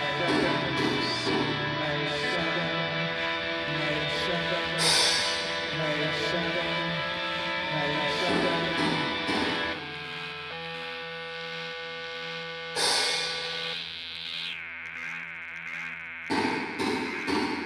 down, down.